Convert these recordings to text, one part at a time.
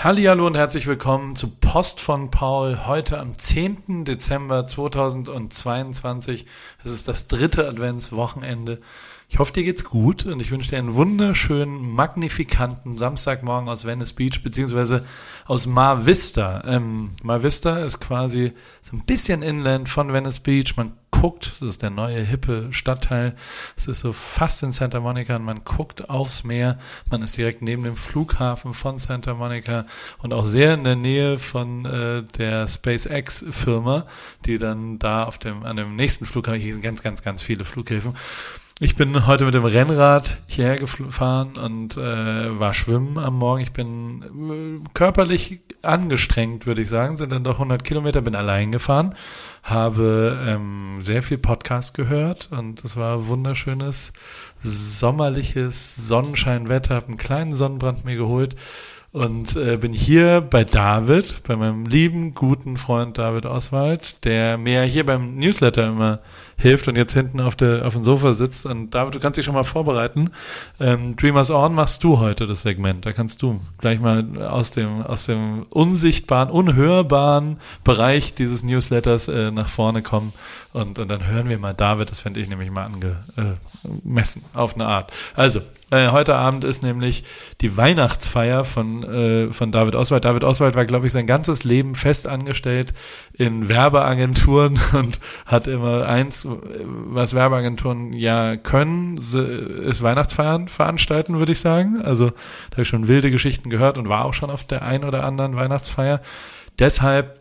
Hallo und herzlich willkommen zu Post von Paul heute am 10. Dezember 2022. Es ist das dritte Adventswochenende. Ich hoffe, dir geht's gut und ich wünsche dir einen wunderschönen, magnifikanten Samstagmorgen aus Venice Beach beziehungsweise aus Mar Vista. Ähm, Mar Vista ist quasi so ein bisschen inland von Venice Beach. Man guckt, das ist der neue hippe Stadtteil. Es ist so fast in Santa Monica und man guckt aufs Meer. Man ist direkt neben dem Flughafen von Santa Monica und auch sehr in der Nähe von äh, der SpaceX Firma, die dann da auf dem an dem nächsten Flughafen, hier sind ganz ganz ganz viele Flughäfen ich bin heute mit dem Rennrad hierher gefahren und äh, war schwimmen am Morgen. Ich bin äh, körperlich angestrengt, würde ich sagen, sind dann doch 100 Kilometer, bin allein gefahren, habe ähm, sehr viel Podcast gehört und es war wunderschönes, sommerliches Sonnenscheinwetter, habe einen kleinen Sonnenbrand mir geholt und äh, bin hier bei David, bei meinem lieben, guten Freund David Oswald, der mir hier beim Newsletter immer hilft und jetzt hinten auf, der, auf dem Sofa sitzt. Und David, du kannst dich schon mal vorbereiten. Ähm, Dreamers On machst du heute das Segment. Da kannst du gleich mal aus dem, aus dem unsichtbaren, unhörbaren Bereich dieses Newsletters äh, nach vorne kommen. Und, und dann hören wir mal David, das fände ich nämlich mal angemessen, äh, auf eine Art. Also, äh, heute Abend ist nämlich die Weihnachtsfeier von, äh, von David Oswald. David Oswald war, glaube ich, sein ganzes Leben fest angestellt in Werbeagenturen und hat immer eins, was Werbeagenturen ja können, ist Weihnachtsfeiern veranstalten, würde ich sagen. Also da habe ich schon wilde Geschichten gehört und war auch schon auf der ein oder anderen Weihnachtsfeier. Deshalb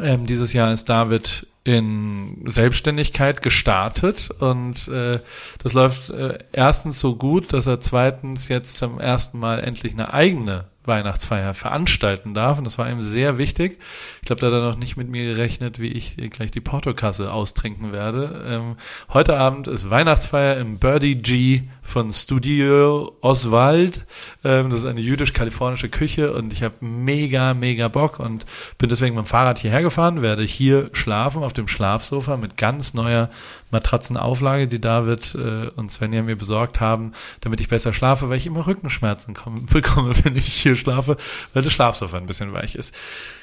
ähm, dieses Jahr ist David in Selbstständigkeit gestartet und äh, das läuft äh, erstens so gut, dass er zweitens jetzt zum ersten Mal endlich eine eigene Weihnachtsfeier veranstalten darf. Und das war ihm sehr wichtig. Ich glaube, da hat er noch nicht mit mir gerechnet, wie ich gleich die Portokasse austrinken werde. Ähm, heute Abend ist Weihnachtsfeier im Birdie G von Studio Oswald. Ähm, das ist eine jüdisch-kalifornische Küche und ich habe mega, mega Bock und bin deswegen mit dem Fahrrad hierher gefahren, werde hier schlafen auf dem Schlafsofa mit ganz neuer Matratzenauflage, die David äh, und Svenja mir besorgt haben, damit ich besser schlafe, weil ich immer Rückenschmerzen bekomme, wenn ich hier schlafe, weil das Schlafsofa ein bisschen weich ist.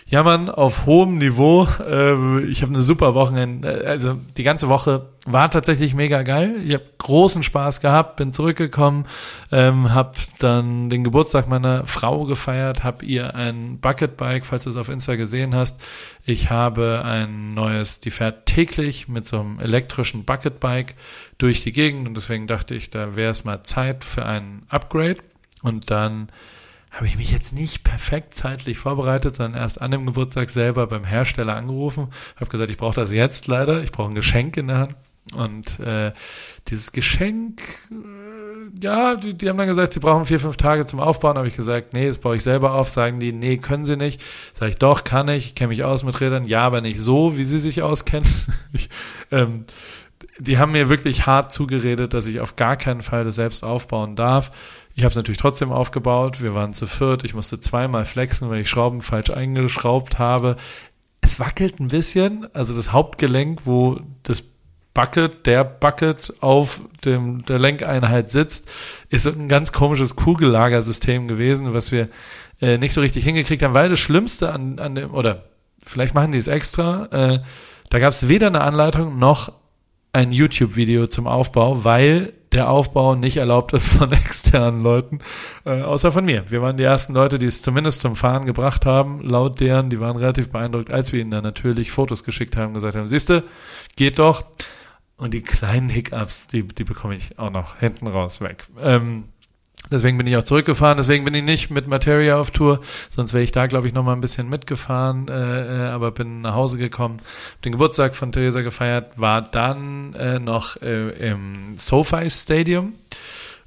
Jammern auf hohem Niveau. Äh, ich habe eine super Wochenende. Also die ganze Woche war tatsächlich mega geil. Ich habe großen Spaß gehabt, bin zurückgekommen, ähm, habe dann den Geburtstag meiner Frau gefeiert, habe ihr ein Bucketbike, falls du es auf Insta gesehen hast. Ich habe ein neues, die fährt täglich mit so einem elektrischen Bucketbike durch die Gegend und deswegen dachte ich, da wäre es mal Zeit für ein Upgrade. Und dann habe ich mich jetzt nicht perfekt zeitlich vorbereitet, sondern erst an dem Geburtstag selber beim Hersteller angerufen, habe gesagt, ich brauche das jetzt leider, ich brauche ein Geschenk in der Hand. Und äh, dieses Geschenk, äh, ja, die, die haben dann gesagt, sie brauchen vier, fünf Tage zum Aufbauen. Habe ich gesagt, nee, das baue ich selber auf. Sagen die, nee, können sie nicht. Sage ich, doch, kann ich. Ich kenne mich aus mit Rädern. Ja, aber nicht so, wie sie sich auskennen. ich, ähm, die haben mir wirklich hart zugeredet, dass ich auf gar keinen Fall das selbst aufbauen darf. Ich habe es natürlich trotzdem aufgebaut. Wir waren zu viert. Ich musste zweimal flexen, weil ich Schrauben falsch eingeschraubt habe. Es wackelt ein bisschen. Also das Hauptgelenk, wo das Bucket, der Bucket auf dem, der Lenkeinheit sitzt, ist ein ganz komisches Kugellagersystem gewesen, was wir äh, nicht so richtig hingekriegt haben, weil das Schlimmste an, an dem, oder vielleicht machen die es extra, äh, da gab es weder eine Anleitung noch ein YouTube-Video zum Aufbau, weil der Aufbau nicht erlaubt ist von externen Leuten, äh, außer von mir. Wir waren die ersten Leute, die es zumindest zum Fahren gebracht haben, laut deren, die waren relativ beeindruckt, als wir ihnen dann natürlich Fotos geschickt haben, gesagt haben, siehste, geht doch. Und die kleinen Hiccups, die, die bekomme ich auch noch hinten raus weg. Ähm, deswegen bin ich auch zurückgefahren, deswegen bin ich nicht mit Materia auf Tour, sonst wäre ich da, glaube ich, noch mal ein bisschen mitgefahren, äh, äh, aber bin nach Hause gekommen, den Geburtstag von Theresa gefeiert, war dann äh, noch äh, im SoFi Stadium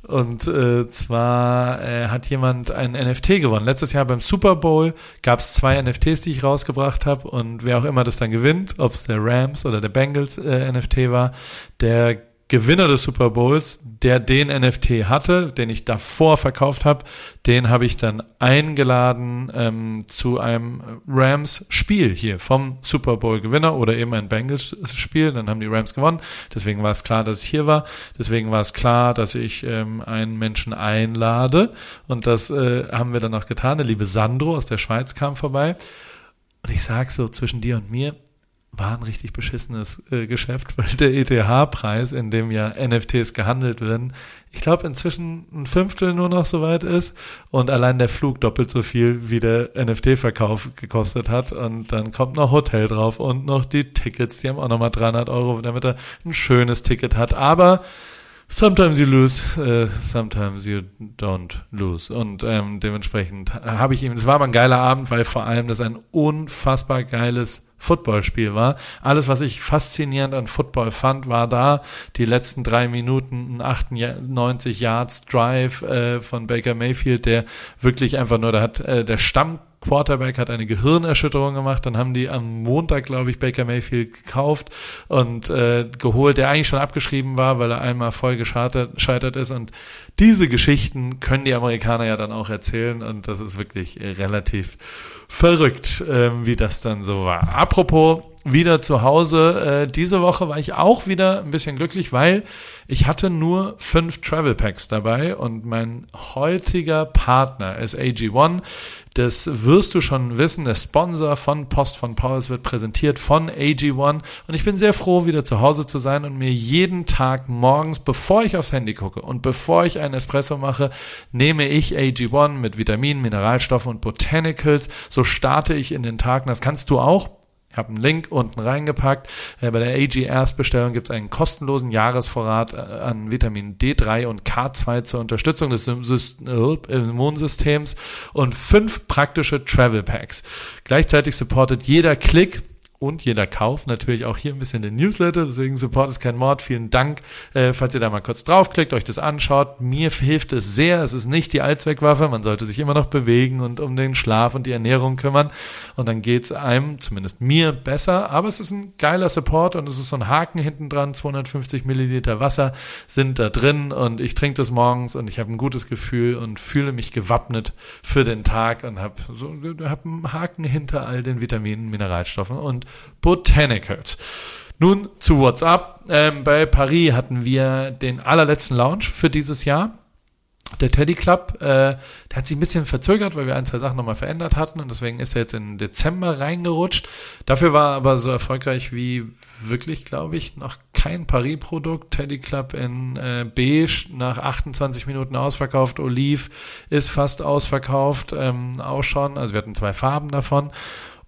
und äh, zwar äh, hat jemand ein NFT gewonnen. Letztes Jahr beim Super Bowl gab es zwei NFTs, die ich rausgebracht habe. Und wer auch immer das dann gewinnt, ob es der Rams oder der Bengals äh, NFT war, der Gewinner des Super Bowls, der den NFT hatte, den ich davor verkauft habe, den habe ich dann eingeladen ähm, zu einem Rams-Spiel hier vom Super Bowl-Gewinner oder eben ein Bengals-Spiel. Dann haben die Rams gewonnen. Deswegen war es klar, dass ich hier war. Deswegen war es klar, dass ich ähm, einen Menschen einlade. Und das äh, haben wir dann auch getan. Der liebe Sandro aus der Schweiz kam vorbei. Und ich sag so zwischen dir und mir, war ein richtig beschissenes äh, Geschäft, weil der ETH-Preis, in dem ja NFTs gehandelt werden, ich glaube inzwischen ein Fünftel nur noch so weit ist und allein der Flug doppelt so viel wie der NFT-Verkauf gekostet hat und dann kommt noch Hotel drauf und noch die Tickets, die haben auch nochmal 300 Euro, damit er ein schönes Ticket hat, aber Sometimes you lose, uh, sometimes you don't lose. Und ähm, dementsprechend habe ich ihm, es war aber ein geiler Abend, weil vor allem das ein unfassbar geiles Footballspiel war. Alles, was ich faszinierend an Football fand, war da. Die letzten drei Minuten, ein 98 Yards Drive äh, von Baker Mayfield, der wirklich einfach nur, da hat äh, der Stamm Quarterback hat eine Gehirnerschütterung gemacht. Dann haben die am Montag, glaube ich, Baker Mayfield gekauft und äh, geholt, der eigentlich schon abgeschrieben war, weil er einmal voll gescheitert ist. Und diese Geschichten können die Amerikaner ja dann auch erzählen. Und das ist wirklich relativ verrückt, äh, wie das dann so war. Apropos wieder zu Hause. Äh, diese Woche war ich auch wieder ein bisschen glücklich, weil ich hatte nur fünf Travel Packs dabei und mein heutiger Partner ist AG1. Das wirst du schon wissen. Der Sponsor von Post von Pauls wird präsentiert von AG1 und ich bin sehr froh, wieder zu Hause zu sein und mir jeden Tag morgens, bevor ich aufs Handy gucke und bevor ich einen Espresso mache, nehme ich AG1 mit Vitaminen, Mineralstoffen und Botanicals. So starte ich in den Tag. Das kannst du auch ich habe einen Link unten reingepackt. Äh, bei der AG Erstbestellung gibt es einen kostenlosen Jahresvorrat äh, an Vitamin D3 und K2 zur Unterstützung des äh, Immunsystems und fünf praktische Travel Packs. Gleichzeitig supportet jeder Klick und jeder Kauf natürlich auch hier ein bisschen den Newsletter. Deswegen Support ist kein Mord. Vielen Dank, äh, falls ihr da mal kurz draufklickt, euch das anschaut. Mir hilft es sehr. Es ist nicht die Allzweckwaffe. Man sollte sich immer noch bewegen und um den Schlaf und die Ernährung kümmern. Und dann geht es einem, zumindest mir, besser. Aber es ist ein geiler Support und es ist so ein Haken hinten dran. 250 Milliliter Wasser sind da drin und ich trinke das morgens und ich habe ein gutes Gefühl und fühle mich gewappnet für den Tag und habe so, hab einen Haken hinter all den Vitaminen, Mineralstoffen und Botanicals. Nun zu WhatsApp. Ähm, bei Paris hatten wir den allerletzten Launch für dieses Jahr. Der Teddy Club, äh, der hat sich ein bisschen verzögert, weil wir ein, zwei Sachen nochmal verändert hatten und deswegen ist er jetzt in Dezember reingerutscht. Dafür war er aber so erfolgreich wie wirklich, glaube ich, noch kein Paris-Produkt. Teddy Club in äh, Beige nach 28 Minuten ausverkauft. Olive ist fast ausverkauft, ähm, auch schon. Also wir hatten zwei Farben davon.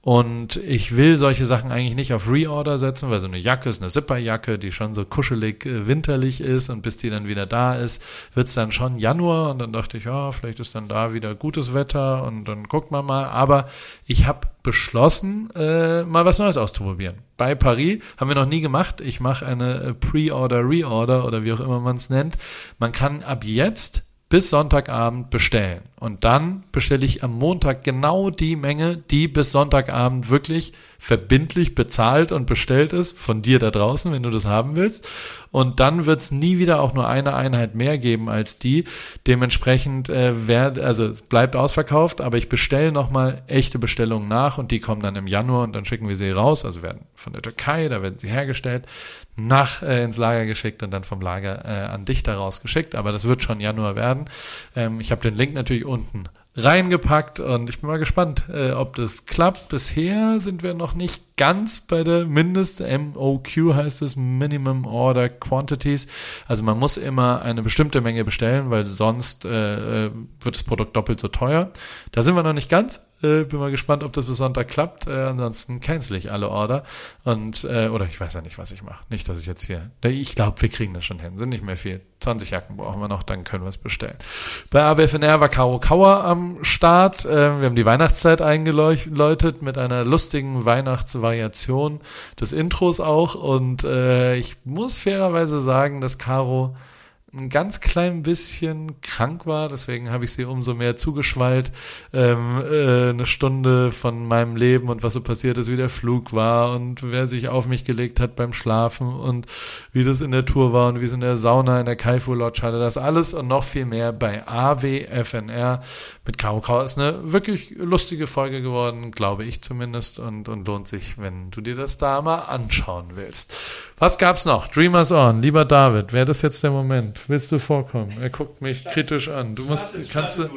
Und ich will solche Sachen eigentlich nicht auf Reorder setzen, weil so eine Jacke ist eine Zipperjacke, die schon so kuschelig äh, winterlich ist und bis die dann wieder da ist, wird's dann schon Januar und dann dachte ich, ja, vielleicht ist dann da wieder gutes Wetter und dann guckt man mal. Aber ich habe beschlossen, äh, mal was Neues auszuprobieren. Bei Paris haben wir noch nie gemacht. Ich mache eine äh, Pre-Order, Reorder oder wie auch immer man es nennt. Man kann ab jetzt bis Sonntagabend bestellen. Und dann bestelle ich am Montag genau die Menge, die bis Sonntagabend wirklich verbindlich bezahlt und bestellt ist, von dir da draußen, wenn du das haben willst. Und dann wird es nie wieder auch nur eine Einheit mehr geben als die. Dementsprechend äh, werd, also es bleibt ausverkauft, aber ich bestelle nochmal echte Bestellungen nach und die kommen dann im Januar und dann schicken wir sie raus. Also werden von der Türkei, da werden sie hergestellt, nach äh, ins Lager geschickt und dann vom Lager äh, an dich daraus geschickt. Aber das wird schon Januar werden. Ähm, ich habe den Link natürlich unten reingepackt und ich bin mal gespannt, äh, ob das klappt. Bisher sind wir noch nicht ganz bei der Mindest, MOQ heißt es, Minimum Order Quantities. Also man muss immer eine bestimmte Menge bestellen, weil sonst äh, äh wird das Produkt doppelt so teuer. Da sind wir noch nicht ganz. Äh, bin mal gespannt, ob das bis Sonntag klappt. Äh, ansonsten cancel ich alle Order. Und, äh, oder ich weiß ja nicht, was ich mache. Nicht, dass ich jetzt hier. Ich glaube, wir kriegen das schon hin. Sind nicht mehr viel. 20 Jacken brauchen wir noch, dann können wir es bestellen. Bei ABFNR war Karo Kauer am Start. Äh, wir haben die Weihnachtszeit eingeläutet mit einer lustigen Weihnachtsvariation des Intros auch. Und äh, ich muss fairerweise sagen, dass Caro ein ganz klein bisschen krank war, deswegen habe ich sie umso mehr zugeschwallt. Ähm, äh, eine Stunde von meinem Leben und was so passiert ist, wie der Flug war und wer sich auf mich gelegt hat beim Schlafen und wie das in der Tour war und wie es in der Sauna in der Kaifu Lodge hatte. Das alles und noch viel mehr bei AWFNR mit Kau. Ist eine wirklich lustige Folge geworden, glaube ich zumindest und, und lohnt sich, wenn du dir das da mal anschauen willst. Was gab's noch? Dreamers On, lieber David, wäre das jetzt der Moment? Willst du vorkommen? Er guckt mich kritisch an. Du musst, kannst du,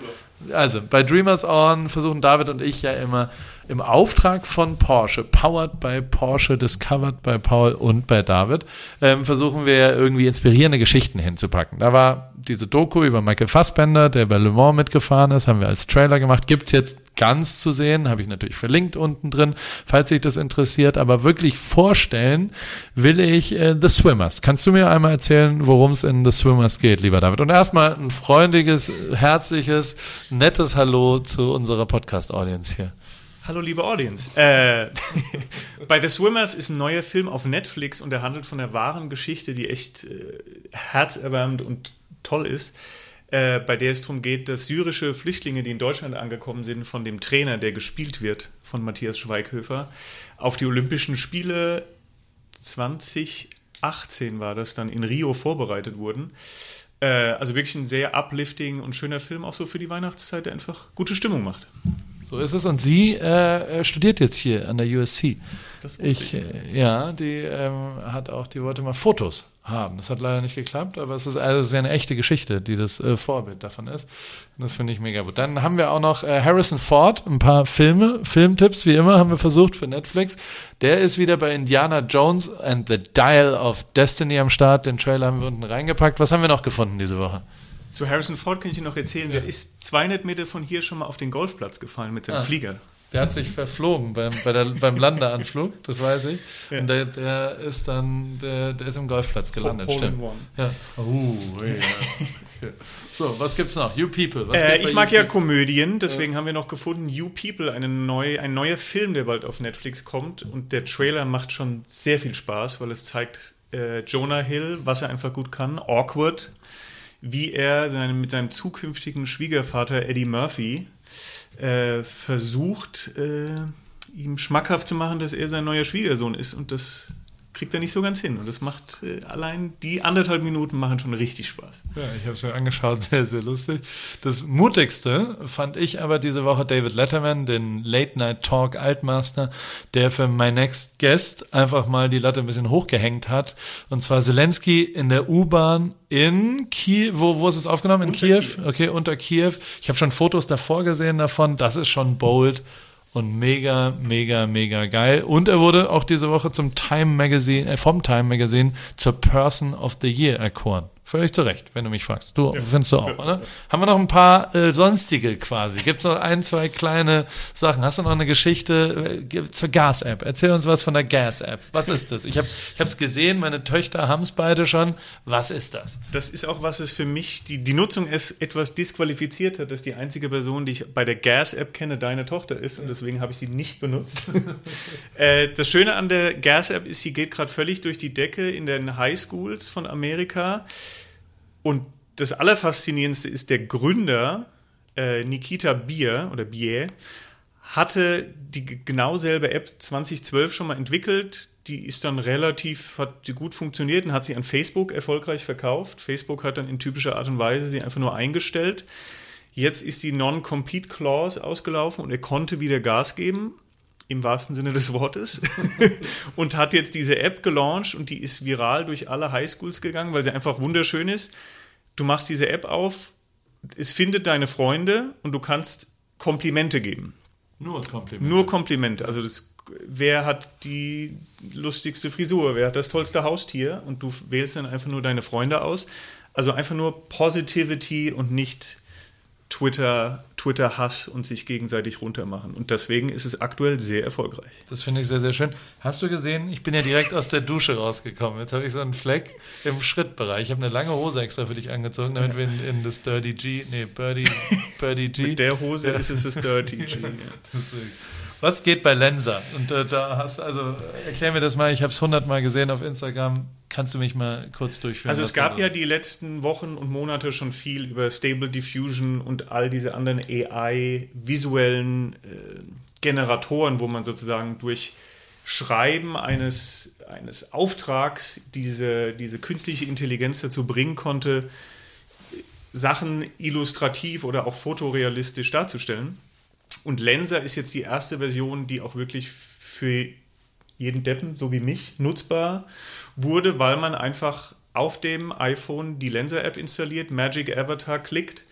also bei Dreamers On versuchen David und ich ja immer im Auftrag von Porsche, powered by Porsche, discovered by Paul und bei David, ähm, versuchen wir irgendwie inspirierende Geschichten hinzupacken. Da war diese Doku über Michael Fassbender, der bei Le Mans mitgefahren ist, haben wir als Trailer gemacht. Gibt's jetzt ganz zu sehen, habe ich natürlich verlinkt unten drin, falls sich das interessiert. Aber wirklich vorstellen will ich äh, The Swimmers. Kannst du mir einmal erzählen, worum es in The Swimmers geht, lieber David? Und erstmal ein freundliches, herzliches, nettes Hallo zu unserer Podcast-Audience hier. Hallo liebe Audience. Äh, bei The Swimmers ist ein neuer Film auf Netflix und er handelt von der wahren Geschichte, die echt äh, herzerwärmend und toll ist, äh, bei der es darum geht, dass syrische Flüchtlinge, die in Deutschland angekommen sind, von dem Trainer, der gespielt wird, von Matthias Schweighöfer, auf die Olympischen Spiele 2018 war das dann in Rio vorbereitet wurden. Äh, also wirklich ein sehr uplifting und schöner Film, auch so für die Weihnachtszeit, der einfach gute Stimmung macht. So ist es. Und sie äh, studiert jetzt hier an der USC. Das ich, ich. Äh, ja, die ähm, hat auch, die wollte mal Fotos haben. Das hat leider nicht geklappt, aber es ist also sehr eine echte Geschichte, die das äh, Vorbild davon ist. Und das finde ich mega gut. Dann haben wir auch noch äh, Harrison Ford, ein paar Filme, Filmtipps, wie immer, haben wir versucht für Netflix. Der ist wieder bei Indiana Jones and the Dial of Destiny am Start. Den Trailer haben wir unten reingepackt. Was haben wir noch gefunden diese Woche? Zu Harrison Ford kann ich dir noch erzählen, ja. der ist 200 Meter von hier schon mal auf den Golfplatz gefallen mit seinem ah. Flieger. Der hat sich verflogen beim, bei der, beim Landeanflug, das weiß ich. Ja. Und der, der, ist dann, der, der ist im Golfplatz gelandet, Hole stimmt. Ja. Uh, ja. So, was gibt's noch? You People. Äh, ich mag you ja People? Komödien, deswegen haben wir noch gefunden, You People, eine neue, ein neuer Film, der bald auf Netflix kommt. Und der Trailer macht schon sehr viel Spaß, weil es zeigt äh, Jonah Hill, was er einfach gut kann, awkward wie er seine, mit seinem zukünftigen Schwiegervater Eddie Murphy äh, versucht, äh, ihm schmackhaft zu machen, dass er sein neuer Schwiegersohn ist. Und das kriegt er nicht so ganz hin. Und das macht äh, allein die anderthalb Minuten machen schon richtig Spaß. Ja, ich habe es mir angeschaut, sehr, sehr lustig. Das mutigste fand ich aber diese Woche David Letterman, den Late Night Talk Altmaster, der für My Next Guest einfach mal die Latte ein bisschen hochgehängt hat. Und zwar Zelensky in der U-Bahn in Kiew. Wo, wo ist es aufgenommen? In Kiew? Kiew? Okay, unter Kiew. Ich habe schon Fotos davor gesehen davon. Das ist schon bold und mega, mega, mega geil. Und er wurde auch diese Woche zum Time Magazine, äh, vom Time Magazine zur Person of the Year erkoren. Völlig zu Recht, wenn du mich fragst. Du ja. findest du auch, oder? Haben wir noch ein paar äh, sonstige quasi? Gibt es noch ein, zwei kleine Sachen? Hast du noch eine Geschichte äh, zur Gas-App? Erzähl uns was von der Gas-App. Was ist das? Ich habe es gesehen, meine Töchter haben es beide schon. Was ist das? Das ist auch, was es für mich, die, die Nutzung ist etwas disqualifiziert hat, dass die einzige Person, die ich bei der Gas-App kenne, deine Tochter ist und deswegen habe ich sie nicht benutzt. äh, das Schöne an der Gas-App ist, sie geht gerade völlig durch die Decke in den Highschools von Amerika. Und das Allerfaszinierendste ist, der Gründer, äh, Nikita Bier oder Bier, hatte die genau selbe App 2012 schon mal entwickelt. Die ist dann relativ, hat gut funktioniert und hat sie an Facebook erfolgreich verkauft. Facebook hat dann in typischer Art und Weise sie einfach nur eingestellt. Jetzt ist die Non-Compete Clause ausgelaufen und er konnte wieder Gas geben, im wahrsten Sinne des Wortes, und hat jetzt diese App gelauncht und die ist viral durch alle Highschools gegangen, weil sie einfach wunderschön ist du machst diese App auf, es findet deine Freunde und du kannst Komplimente geben. Nur Komplimente. Nur Komplimente. Also das, wer hat die lustigste Frisur, wer hat das tollste Haustier und du wählst dann einfach nur deine Freunde aus. Also einfach nur Positivity und nicht Twitter, Twitter-Hass und sich gegenseitig runtermachen. Und deswegen ist es aktuell sehr erfolgreich. Das finde ich sehr, sehr schön. Hast du gesehen, ich bin ja direkt aus der Dusche rausgekommen. Jetzt habe ich so einen Fleck im Schrittbereich. Ich habe eine lange Hose extra für dich angezogen, damit wir in, in das Dirty G, nee, Birdie, Birdie G. Mit der Hose ist es das Dirty G. Ja. Was geht bei Lensa? Und äh, da hast also, erklär mir das mal, ich habe es hundertmal gesehen auf Instagram Kannst du mich mal kurz durchführen? Also es gab ja die letzten Wochen und Monate schon viel über Stable Diffusion und all diese anderen AI-visuellen äh, Generatoren, wo man sozusagen durch Schreiben eines, eines Auftrags diese, diese künstliche Intelligenz dazu bringen konnte, Sachen illustrativ oder auch fotorealistisch darzustellen. Und Lenser ist jetzt die erste Version, die auch wirklich für jeden Deppen, so wie mich, nutzbar wurde, weil man einfach auf dem iPhone die Lenser-App installiert, Magic Avatar klickt.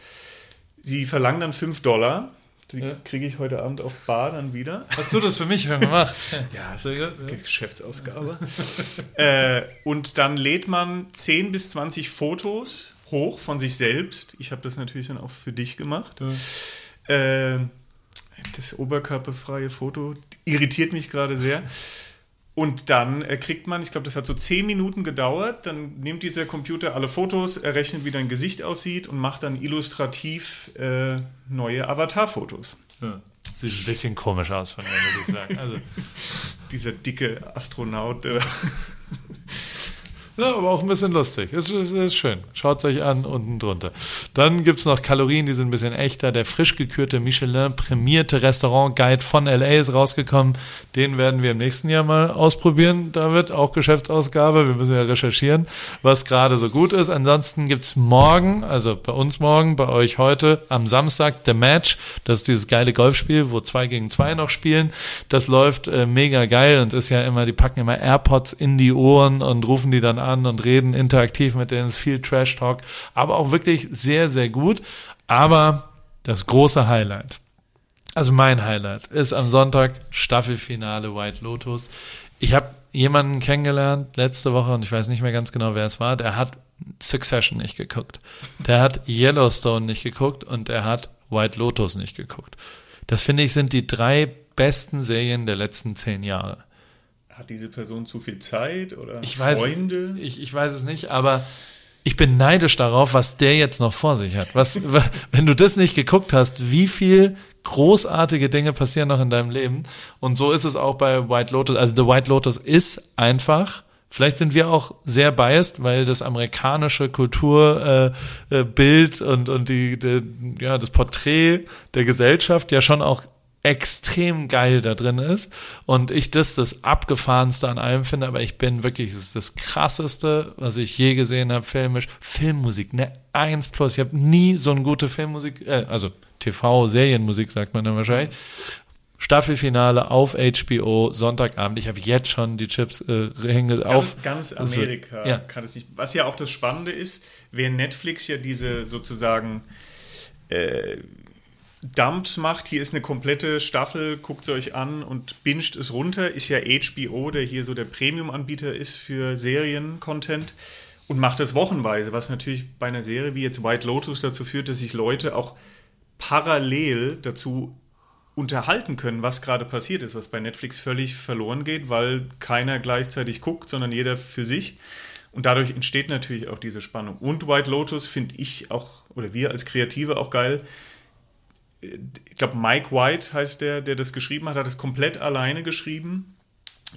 Sie verlangen dann 5 Dollar. Die Ja. kriege ich heute Abend auf Bar dann wieder. Hast du das für mich schon gemacht? Ja, sehr gut. Ja. Geschäftsausgabe. äh, und dann lädt man 10 bis 20 Fotos hoch von sich selbst. Ich habe das natürlich dann auch für dich gemacht. Äh, das oberkörperfreie Foto irritiert mich gerade sehr. Und dann äh, kriegt man, ich glaube, das hat so 10 Minuten gedauert, dann nimmt dieser Computer alle Fotos, errechnet, wie dein Gesicht aussieht und macht dann illustrativ äh, neue Avatar-Fotos. Ja. Sieht ein bisschen komisch aus von mir, muss ich sagen. Also, Dieser dicke Astronaut. Äh, ja, aber auch ein bisschen lustig. Es ist, ist schön. Schaut euch an, unten drunter. Dann gibt's noch Kalorien, die sind ein bisschen echter. Der frisch gekürte Michelin-prämierte Restaurant-Guide von LA ist rausgekommen. Den werden wir im nächsten Jahr mal ausprobieren. David, auch Geschäftsausgabe. Wir müssen ja recherchieren, was gerade so gut ist. Ansonsten gibt's morgen, also bei uns morgen, bei euch heute, am Samstag, The Match. Das ist dieses geile Golfspiel, wo zwei gegen zwei noch spielen. Das läuft äh, mega geil und ist ja immer, die packen immer AirPods in die Ohren und rufen die dann an und reden interaktiv mit denen. Es ist viel Trash-Talk, aber auch wirklich sehr, sehr gut. Aber das große Highlight, also mein Highlight, ist am Sonntag Staffelfinale White Lotus. Ich habe jemanden kennengelernt letzte Woche und ich weiß nicht mehr ganz genau, wer es war. Der hat Succession nicht geguckt. Der hat Yellowstone nicht geguckt und er hat White Lotus nicht geguckt. Das finde ich sind die drei besten Serien der letzten zehn Jahre. Hat diese Person zu viel Zeit oder Ich weiß, Freunde? Ich, ich weiß es nicht, aber ich bin neidisch darauf, was der jetzt noch vor sich hat. Was, wenn du das nicht geguckt hast, wie viel großartige Dinge passieren noch in deinem Leben. Und so ist es auch bei White Lotus. Also The White Lotus ist einfach. Vielleicht sind wir auch sehr biased, weil das amerikanische Kulturbild äh, äh, und, und die, die, ja, das Porträt der Gesellschaft ja schon auch extrem geil da drin ist und ich das das abgefahrenste an allem finde, aber ich bin wirklich, ist das krasseste, was ich je gesehen habe, filmisch, Filmmusik, ne 1 plus, ich habe nie so eine gute Filmmusik, äh, also TV, Serienmusik sagt man dann wahrscheinlich, Staffelfinale auf HBO, Sonntagabend, ich habe jetzt schon die Chips äh, hinge auf. Ganz, Das Amerika ja. kann es nicht. Was ja auch das Spannende ist, während Netflix ja diese sozusagen äh, Dumps macht, hier ist eine komplette Staffel, guckt sie euch an und binscht es runter, ist ja HBO, der hier so der Premium-Anbieter ist für Serien-Content und macht das wochenweise, was natürlich bei einer Serie wie jetzt White Lotus dazu führt, dass sich Leute auch parallel dazu unterhalten können, was gerade passiert ist, was bei Netflix völlig verloren geht, weil keiner gleichzeitig guckt, sondern jeder für sich. Und dadurch entsteht natürlich auch diese Spannung. Und White Lotus finde ich auch, oder wir als Kreative auch geil. Ich glaube, Mike White heißt der, der das geschrieben hat, hat es komplett alleine geschrieben.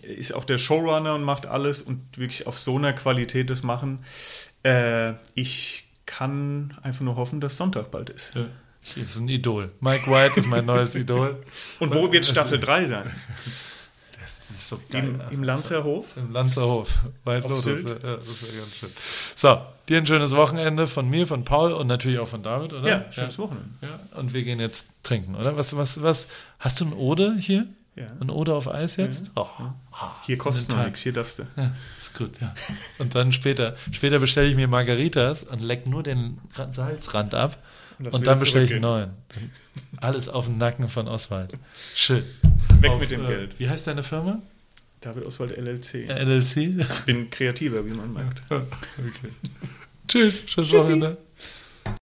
Ist auch der Showrunner und macht alles und wirklich auf so einer Qualität das machen. Äh, ich kann einfach nur hoffen, dass Sonntag bald ist. Ja, ich ist ein Idol. Mike White ist mein neues Idol. Und wo wird Staffel 3 sein? Das ist so Im, im Lanzerhof? Im Lanzerhof. White Auf? Ja, das wäre ganz schön. So, dir ein schönes Wochenende von mir, von Paul und natürlich auch von David, oder? Ja, schönes Wochenende. Ja, und wir gehen jetzt trinken, oder? Was, was, was? Hast du ein Ode hier? Ja. Ein Ode auf Eis jetzt? Oh, Hier kostet Den noch nichts, hier darfst du. ja, ist gut, ja. Und dann später, später bestelle ich mir Margaritas und leck nur den Ra- Salzrand ab. Und Und dann bestelle ich einen neuen. Alles auf dem Nacken von Oswald. Schön. Weg Auf, mit dem äh, Geld. Wie heißt deine Firma? David Oswald LLC. LLC? Ich bin kreativer, wie man merkt. okay. Tschüss, schönes. Wochenende.